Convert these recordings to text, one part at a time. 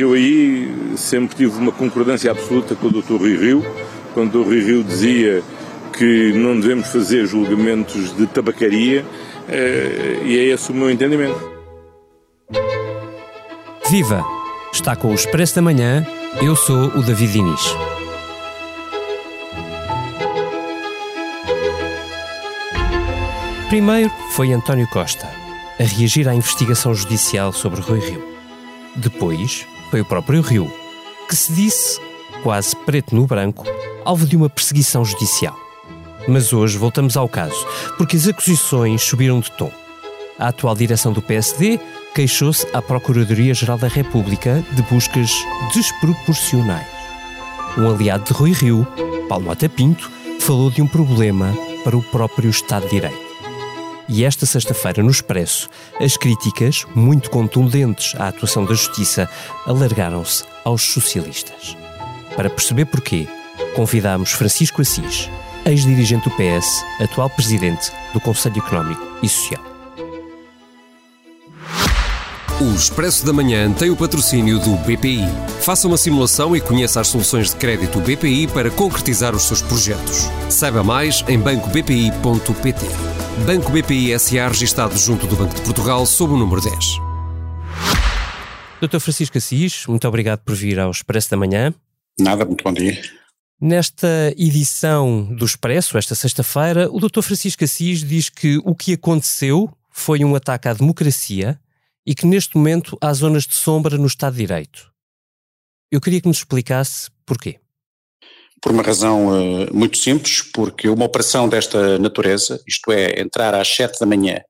Eu aí sempre tive uma concordância absoluta com o Dr. Rui Rio, quando o Rui Rio dizia que não devemos fazer julgamentos de tabacaria, eh, e é esse o meu entendimento. Viva! Está com o Expresso da Manhã, eu sou o David Diniz. Primeiro foi António Costa, a reagir à investigação judicial sobre Rui Rio. Depois foi o próprio Rio, que se disse, quase preto no branco, alvo de uma perseguição judicial. Mas hoje voltamos ao caso, porque as acusações subiram de tom. A atual direção do PSD queixou-se à Procuradoria-Geral da República de buscas desproporcionais. Um aliado de Rui Rio, Paulo Mota Pinto, falou de um problema para o próprio Estado de Direito. E esta sexta-feira, no Expresso, as críticas, muito contundentes à atuação da Justiça, alargaram-se aos socialistas. Para perceber porquê, convidámos Francisco Assis, ex-dirigente do PS, atual presidente do Conselho Económico e Social. O Expresso da Manhã tem o patrocínio do BPI. Faça uma simulação e conheça as soluções de crédito BPI para concretizar os seus projetos. Saiba mais em bancobpi.pt. Banco BPI SA registado junto do Banco de Portugal sob o número 10. Dr. Francisco Assis, muito obrigado por vir ao Expresso da Manhã. Nada, muito bom dia. Nesta edição do Expresso, esta sexta-feira, o Dr. Francisco Assis diz que o que aconteceu foi um ataque à democracia e que neste momento há zonas de sombra no Estado de Direito. Eu queria que nos explicasse porquê. Por uma razão uh, muito simples, porque uma operação desta natureza, isto é, entrar às sete da manhã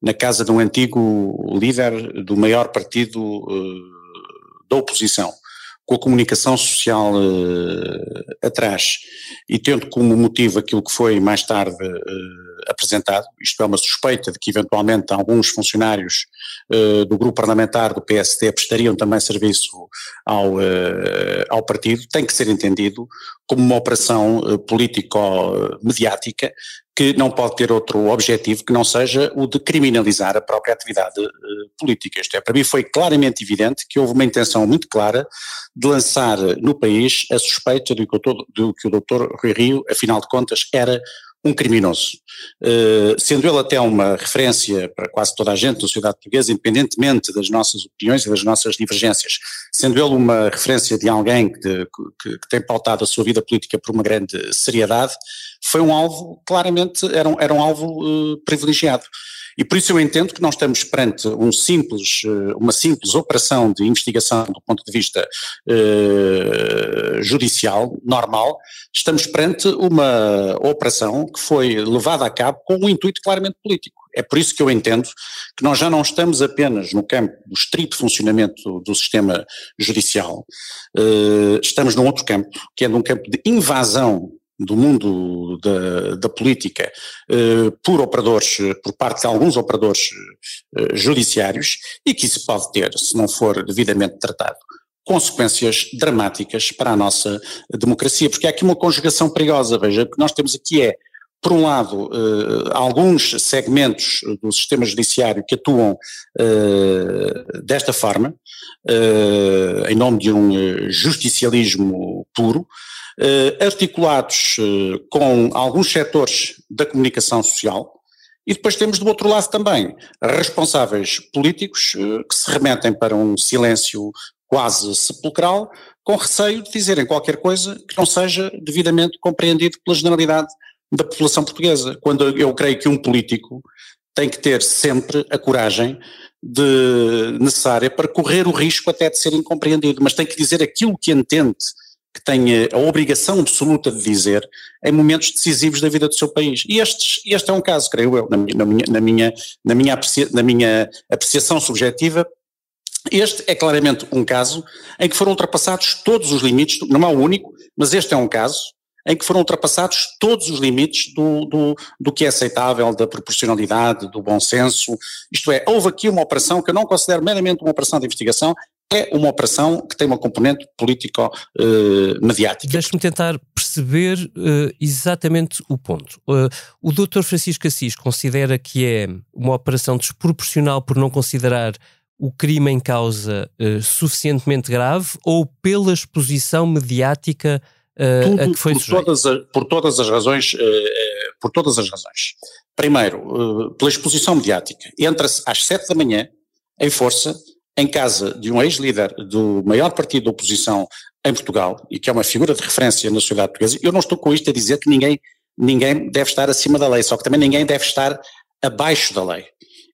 na casa de um antigo líder do maior partido uh, da oposição, com a comunicação social uh, atrás e tendo como motivo aquilo que foi mais tarde uh, apresentado, isto é uma suspeita de que eventualmente alguns funcionários uh, do grupo parlamentar do PSD prestariam também serviço ao, ao partido, tem que ser entendido como uma operação político-mediática que não pode ter outro objetivo que não seja o de criminalizar a própria atividade uh, política. Isto é, para mim foi claramente evidente que houve uma intenção muito clara de lançar no país a suspeita de que o, de que o doutor Rui Rio, afinal de contas, era um criminoso. Uh, sendo ele até uma referência para quase toda a gente da sociedade portuguesa, independentemente das nossas opiniões e das nossas divergências, sendo ele uma referência de alguém que, que, que tem pautado a sua vida política por uma grande seriedade, foi um alvo, claramente, era um, era um alvo uh, privilegiado. E por isso eu entendo que nós estamos perante um simples, eh, uma simples operação de investigação do ponto de vista uh, judicial, normal, estamos perante uma operação que foi levada a cabo com um intuito claramente político. É por isso que eu entendo que nós já não estamos apenas no campo do estrito funcionamento do sistema judicial, uh, estamos num outro campo, que é num campo de invasão do mundo da, da política eh, por operadores, por parte de alguns operadores eh, judiciários e que isso pode ter, se não for devidamente tratado, consequências dramáticas para a nossa democracia, porque há aqui uma conjugação perigosa, veja, o que nós temos aqui é, por um lado, eh, alguns segmentos do sistema judiciário que atuam desta forma, em nome de um justicialismo puro, articulados eh, com alguns setores da comunicação social, e depois temos do outro lado também responsáveis políticos eh, que se remetem para um silêncio quase sepulcral, com receio de dizerem qualquer coisa que não seja devidamente compreendido pela generalidade da população portuguesa. Quando eu creio que um político tem que ter sempre a coragem de, necessária para correr o risco até de ser incompreendido, mas tem que dizer aquilo que entende que tem a obrigação absoluta de dizer em momentos decisivos da vida do seu país. E estes, este é um caso, creio eu, na minha, na minha, na minha, aprecia, na minha apreciação subjetiva, este é claramente um caso em que foram ultrapassados todos os limites, não é o único, mas este é um caso em que foram ultrapassados todos os limites do, do, do que é aceitável, da proporcionalidade, do bom senso. Isto é, houve aqui uma operação que eu não considero meramente uma operação de investigação, é uma operação que tem uma componente político-mediática. Uh, Deixe-me tentar perceber uh, exatamente o ponto. Uh, o Dr. Francisco Assis considera que é uma operação desproporcional por não considerar o crime em causa suficientemente grave ou pela exposição mediática Tudo, a que foi por todas, a, por todas as razões, por todas as razões. Primeiro, pela exposição mediática. Entra-se às sete da manhã, em força, em casa de um ex-líder do maior partido da oposição em Portugal, e que é uma figura de referência na sociedade portuguesa, eu não estou com isto a dizer que ninguém, ninguém deve estar acima da lei, só que também ninguém deve estar abaixo da lei.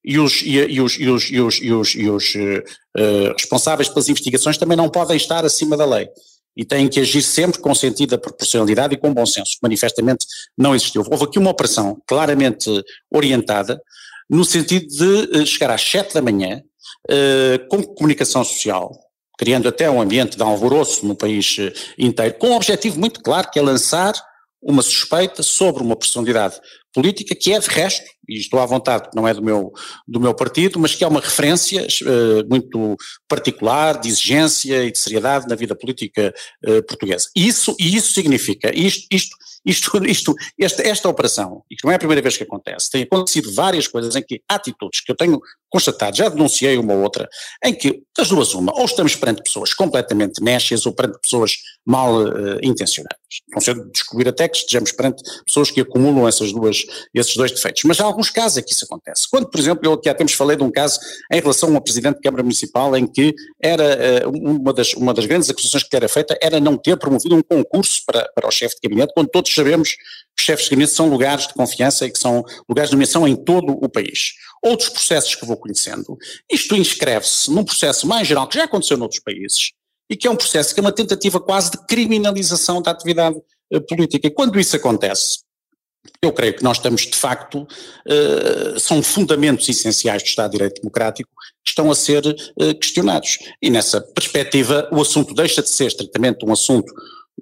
E os, e, os, e os, e os, e os, e os uh, responsáveis pelas investigações também não podem estar acima da lei. E têm que agir sempre com sentido da proporcionalidade e com bom senso, que manifestamente não existiu. Houve aqui uma operação claramente orientada no sentido de uh, chegar às sete da manhã uh, com comunicação social, criando até um ambiente de alvoroço no país inteiro, com um objetivo muito claro que é lançar uma suspeita sobre uma personalidade política que é de resto, e estou à vontade, não é do meu, do meu partido, mas que é uma referência uh, muito particular de exigência e de seriedade na vida política uh, portuguesa. Isso, e isso significa, isto, isto isto, isto, esta, esta operação, e que não é a primeira vez que acontece, tem acontecido várias coisas em que atitudes que eu tenho constatado, já denunciei uma ou outra, em que, das duas uma, ou estamos perante pessoas completamente nécias ou perante pessoas mal uh, intencionadas. Não sei descobrir até que estejamos perante pessoas que acumulam essas duas, esses dois defeitos. Mas há alguns casos em que isso acontece. Quando, por exemplo, eu aqui há tempos falei de um caso em relação a uma Presidente de Câmara Municipal em que era uh, uma, das, uma das grandes acusações que era feita era não ter promovido um concurso para, para o chefe de gabinete, quando todos sabemos que os chefes de gabinete são lugares de confiança e que são lugares de nomeação em todo o país. Outros processos que vou conhecendo, isto inscreve-se num processo mais geral que já aconteceu noutros países e que é um processo que é uma tentativa quase de criminalização da atividade uh, política. E quando isso acontece, eu creio que nós estamos, de facto, uh, são fundamentos essenciais do Estado de Direito Democrático que estão a ser uh, questionados. E nessa perspectiva, o assunto deixa de ser estritamente um assunto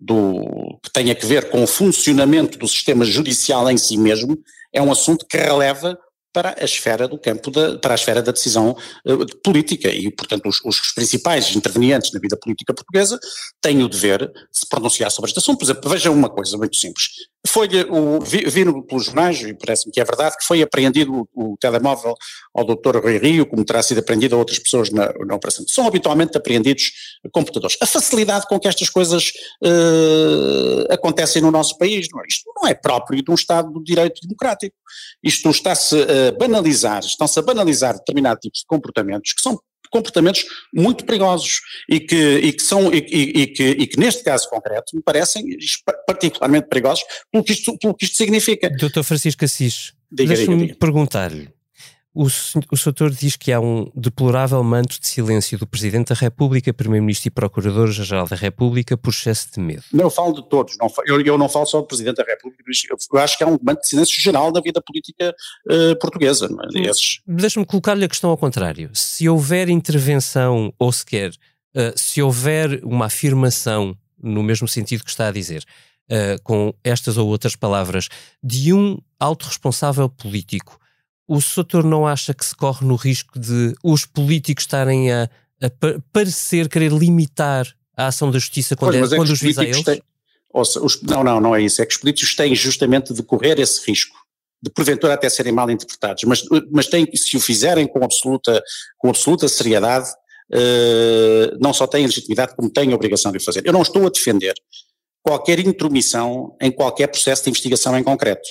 do, que tenha que ver com o funcionamento do sistema judicial em si mesmo, é um assunto que releva para a esfera do campo, da, para a esfera da decisão uh, política e, portanto, os, os, principais intervenientes na vida política portuguesa têm o dever de se pronunciar sobre este assunto. Por exemplo, veja uma coisa muito simples. Foi o, vi, vi pelos jornais, e parece-me que é verdade, que foi apreendido o, o telemóvel ao Dr. Rui Rio, como terá sido apreendido a outras pessoas na, na operação. São habitualmente apreendidos computadores. A facilidade com que estas coisas uh, acontecem no nosso país, não é? isto não é próprio de um Estado de Direito Democrático. Isto está-se banalizar, estão-se a banalizar determinados tipos de comportamentos que são comportamentos muito perigosos e que, e que são e, e, que, e que neste caso concreto me parecem particularmente perigosos pelo que isto, pelo que isto significa. Dr. Francisco Assis, deixe-me perguntar-lhe, o, o Soutor diz que há um deplorável manto de silêncio do Presidente da República, Primeiro-Ministro e Procurador-Geral da República por excesso de medo. Não, eu falo de todos, não, eu, eu, não falo só do Presidente da República, eu acho que há um manto de silêncio geral na vida política uh, portuguesa. É? Esses... Deixa-me colocar-lhe a questão ao contrário. Se houver intervenção, ou sequer, uh, se houver uma afirmação no mesmo sentido que está a dizer, uh, com estas ou outras palavras, de um alto responsável político o Soutor não acha que se corre no risco de os políticos estarem a, a parecer querer limitar a ação da justiça quando, pois, é, é quando os visa a eles? Têm, ouça, os, não, não, não é isso. É que os políticos têm justamente de correr esse risco, de porventura até serem mal interpretados, mas, mas têm, se o fizerem com absoluta, com absoluta seriedade, uh, não só têm legitimidade, como têm a obrigação de o fazer. Eu não estou a defender qualquer intromissão em qualquer processo de investigação em concreto.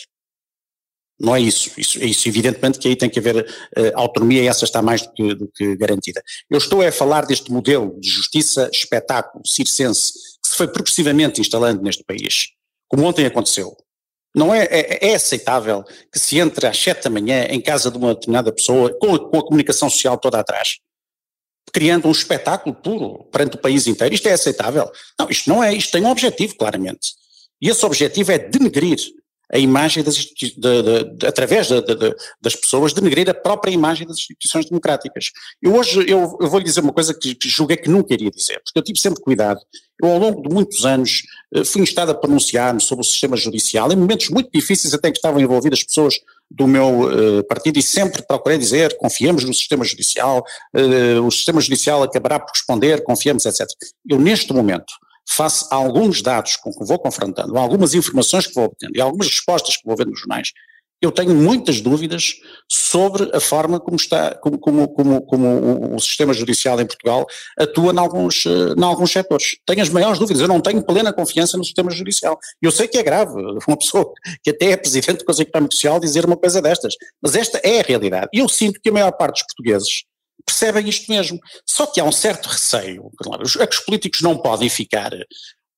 Não é isso. Isso, isso evidentemente que aí tem que haver uh, autonomia e essa está mais do que, do que, garantida. Eu estou a falar deste modelo de justiça espetáculo circense que se foi progressivamente instalando neste país, como ontem aconteceu. Não é, é, é aceitável que se entre às sete da manhã em casa de uma determinada pessoa com a, com a comunicação social toda atrás, criando um espetáculo puro perante o país inteiro. Isto é aceitável? Não, isto não é. Isto tem um objetivo, claramente. E esse objetivo é denegrir a imagem das de, de, de, através das pessoas, denegrir a própria imagem das instituições democráticas. Eu hoje, eu, eu vou lhe dizer uma coisa que, que julguei que nunca iria dizer, porque eu tive sempre cuidado. Eu ao longo de muitos anos eh, fui instado a pronunciar-me sobre o sistema judicial, em momentos muito difíceis até que estavam envolvidas pessoas do meu uh, partido e sempre procurei dizer, confiamos no sistema judicial, uh, o sistema judicial acabará por responder, confiamos, etc. Eu neste momento face a alguns dados com que vou confrontando, algumas informações que vou obtendo e algumas respostas que vou vendo nos jornais, Eu tenho muitas dúvidas sobre a forma como está, como, como, como, como o, sistema judicial em Portugal atua em alguns, eh, em alguns setores. Tenho as maiores dúvidas, eu não tenho plena confiança no sistema judicial. Eu sei que é grave uma pessoa que até é presidente do Conselho Económico Social dizer uma coisa destas, mas esta é a realidade. E eu sinto que a maior parte dos portugueses percebem isto mesmo. Só que há um certo receio, é que os políticos não podem ficar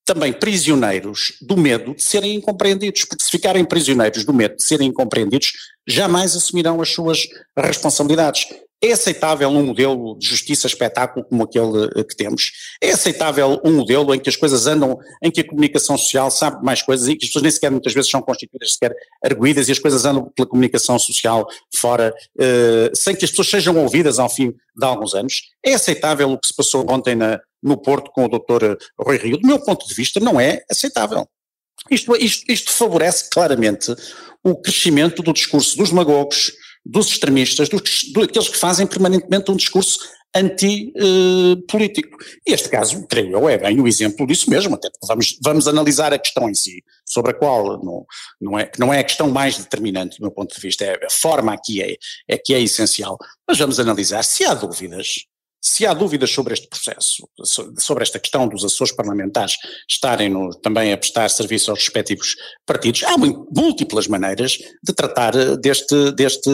também prisioneiros do medo de serem incompreendidos, porque se ficarem prisioneiros do medo de serem incompreendidos, jamais assumirão as suas responsabilidades. É aceitável um modelo de justiça espetáculo como aquele eh, que temos? É aceitável um modelo em que as coisas andam, em que a comunicação social sabe mais coisas e que as pessoas nem sequer muitas vezes são constituídas sequer arguídas e as coisas andam pela comunicação social fora, uh, sem que as pessoas sejam ouvidas ao fim de alguns anos? É aceitável o que se passou ontem na, no Porto com o Dr. Rui Rio? Do meu ponto de vista, não é aceitável. Isto, isto, isto favorece claramente o crescimento do discurso dos demagogos, dos extremistas, dos, daqueles que fazem permanentemente um discurso antipolítico. E este caso, creio eu, é bem o exemplo disso mesmo, até porque vamos, vamos analisar a questão em si, sobre a qual não, não, é, não é a questão mais determinante do meu ponto de vista, é a forma aqui é, é que é essencial, mas vamos analisar se há dúvidas se há dúvidas sobre este processo, sobre esta questão dos assessores parlamentares estarem no, também a prestar serviço aos respectivos partidos, há múltiplas maneiras de tratar eh, deste, deste,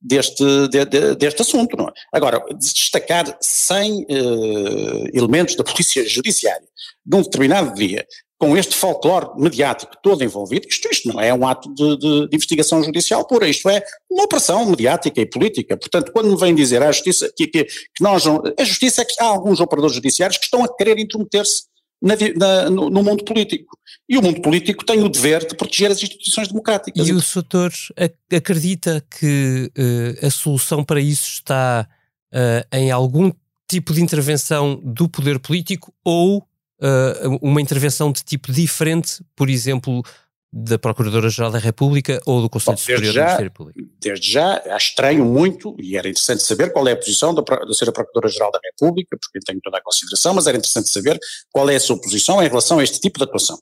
deste, de, de, deste assunto. Não é? Agora, destacar 100 uh, eh, elementos da Polícia Judiciária num determinado dia com este folclore mediático todo envolvido, isto, isto não é um ato de, de, de, investigação judicial pura, isto é uma operação mediática e política. Portanto, quando me vem dizer à justiça que, que, que nós não. A justiça é que há alguns operadores judiciários que estão a querer intrometer-se na, na, no, no, mundo político. E o mundo político tem o dever de proteger as instituições democráticas. E o Soutor acredita que uh, a solução para isso está uh, em algum tipo de intervenção do poder político ou uh, uma intervenção de tipo diferente, por exemplo, da Procuradora-Geral da República ou do Conselho Bom, Superior já, do Ministério Público? Desde já, estranho muito, e era interessante saber qual é a posição da, da Sra. Procuradora-Geral da República, porque tenho toda a consideração, mas era interessante saber qual é a sua posição em relação a este tipo de atuação.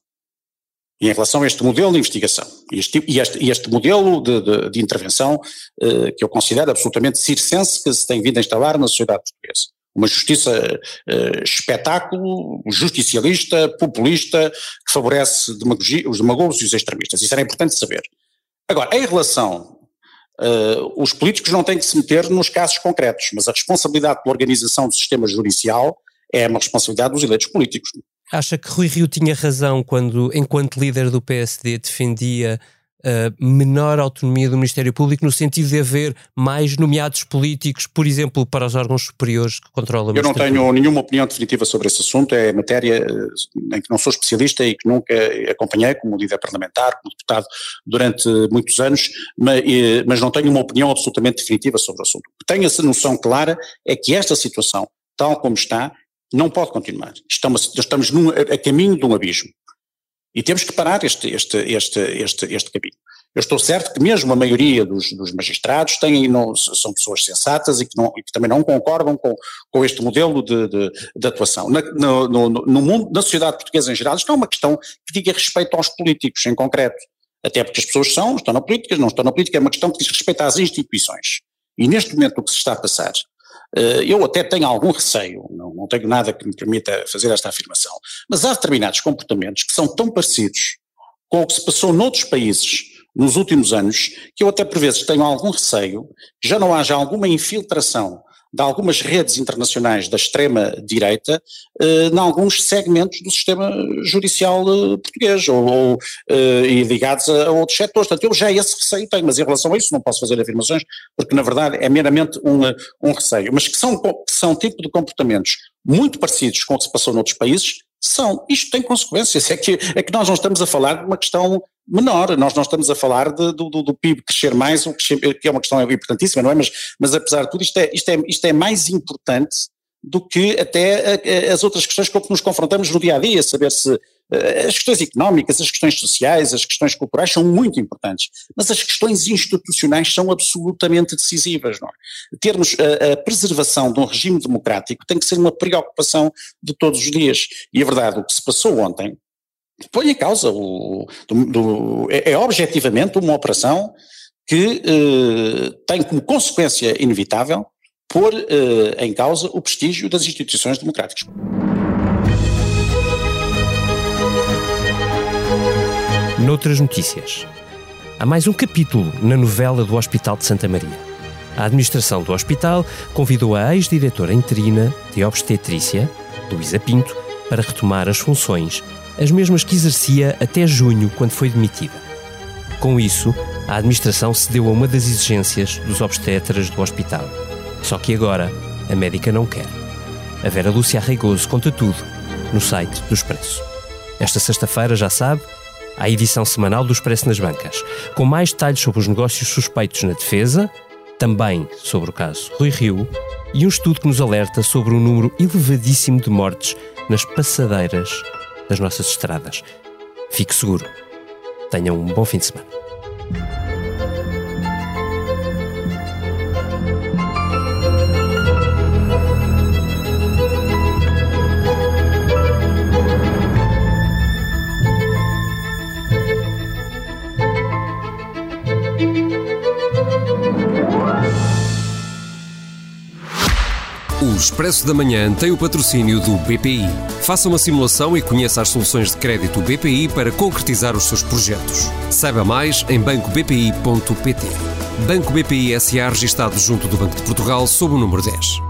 E em relação a este modelo de investigação, e este, e este, este modelo de, de, de intervenção uh, que eu considero absolutamente circense que se tem vindo a instalar na sociedade portuguesa uma justiça uh, espetáculo, justicialista, populista, que favorece os demagogos e os extremistas. Isso era importante saber. Agora, em relação. Uh, os políticos não têm que se meter nos casos concretos, mas a responsabilidade pela organização do sistema judicial é uma responsabilidade dos eleitos políticos. Acha que Rui Rio tinha razão quando, enquanto líder do PSD, defendia uh, menor autonomia do Ministério Público no sentido de haver mais nomeados políticos, por exemplo, para os órgãos superiores que controlam o Eu não tenho Público. nenhuma opinião definitiva sobre esse assunto, é matéria eh, em que não sou especialista e que nunca acompanhei como líder parlamentar, como deputado durante muitos anos, mas, mas não tenho uma opinião absolutamente definitiva sobre o assunto. Tenho essa noção clara é que esta situação, tal como está, não pode continuar. Estamos, estamos num, a caminho de um abismo. E temos que parar este, este, este, este, este caminho. Eu estou certo que mesmo a maioria dos, dos magistrados têm, não, são pessoas sensatas e que, não, e que, também não concordam com, com este modelo de, de, de atuação. Na, no, no, no, mundo, na sociedade portuguesa em geral, isto não é uma questão que diga respeito aos políticos em concreto. Até porque as pessoas são, estão na política, não estão na política, é uma questão que diz respeito às instituições. E neste momento o que se está a passar eu até tenho algum receio, não, não tenho nada que me permita fazer esta afirmação, mas há determinados comportamentos que são tão parecidos com o que se passou noutros países nos últimos anos, que eu até por vezes tenho algum receio já não haja alguma infiltração de algumas redes internacionais da extrema-direita eh, em alguns segmentos do sistema judicial eh, português ou, ou eh, e ligados a, outros setores. Portanto, eu já esse receio tenho, mas em relação a isso não posso fazer afirmações, porque na verdade é meramente um, um receio. Mas que são, que são tipo de comportamentos muito parecidos com o que se passou noutros países, são. Isto tem consequências. É que, é que nós não estamos a falar de uma questão menor. Nós não estamos a falar de, do, do, PIB crescer mais, o que é uma questão importantíssima, não é? Mas, mas apesar de tudo, isto é, isto, é, isto é mais importante do que até as outras questões com que nos confrontamos no dia a dia, saber se eh, as questões económicas, as questões sociais, as questões culturais são muito importantes, mas as questões institucionais são absolutamente decisivas. Não é? Termos a, a, preservação de um regime democrático tem que ser uma preocupação de todos os dias. E a verdade, o que se passou ontem põe em causa o. Do, do, é, é objetivamente uma operação que eh, tem como consequência inevitável pôr eh, em causa o prestígio das instituições democráticas. Noutras notícias, há mais um capítulo na novela do Hospital de Santa Maria. A administração do hospital convidou a ex-diretora interina de obstetrícia, Luísa Pinto, para retomar as funções, as mesmas que exercia até junho, quando foi demitida. Com isso, a administração cedeu a uma das exigências dos obstetras do hospital. Só que agora, a médica não quer. A Vera Lúcia Arreigoso conta tudo no site do Expresso. Esta sexta-feira, já sabe, a edição semanal do Expresso nas bancas, com mais detalhes sobre os negócios suspeitos na defesa, também sobre o caso Rui Rio, e um estudo que nos alerta sobre um número elevadíssimo de mortes nas passadeiras das nossas estradas. Fique seguro. Tenham um bom fim de semana. Expresso da Manhã tem o patrocínio do BPI. Faça uma simulação e conheça as soluções de crédito BPI para concretizar os seus projetos. Saiba mais em bancobpi.pt. Banco BPI SA registado junto do Banco de Portugal sob o número 10.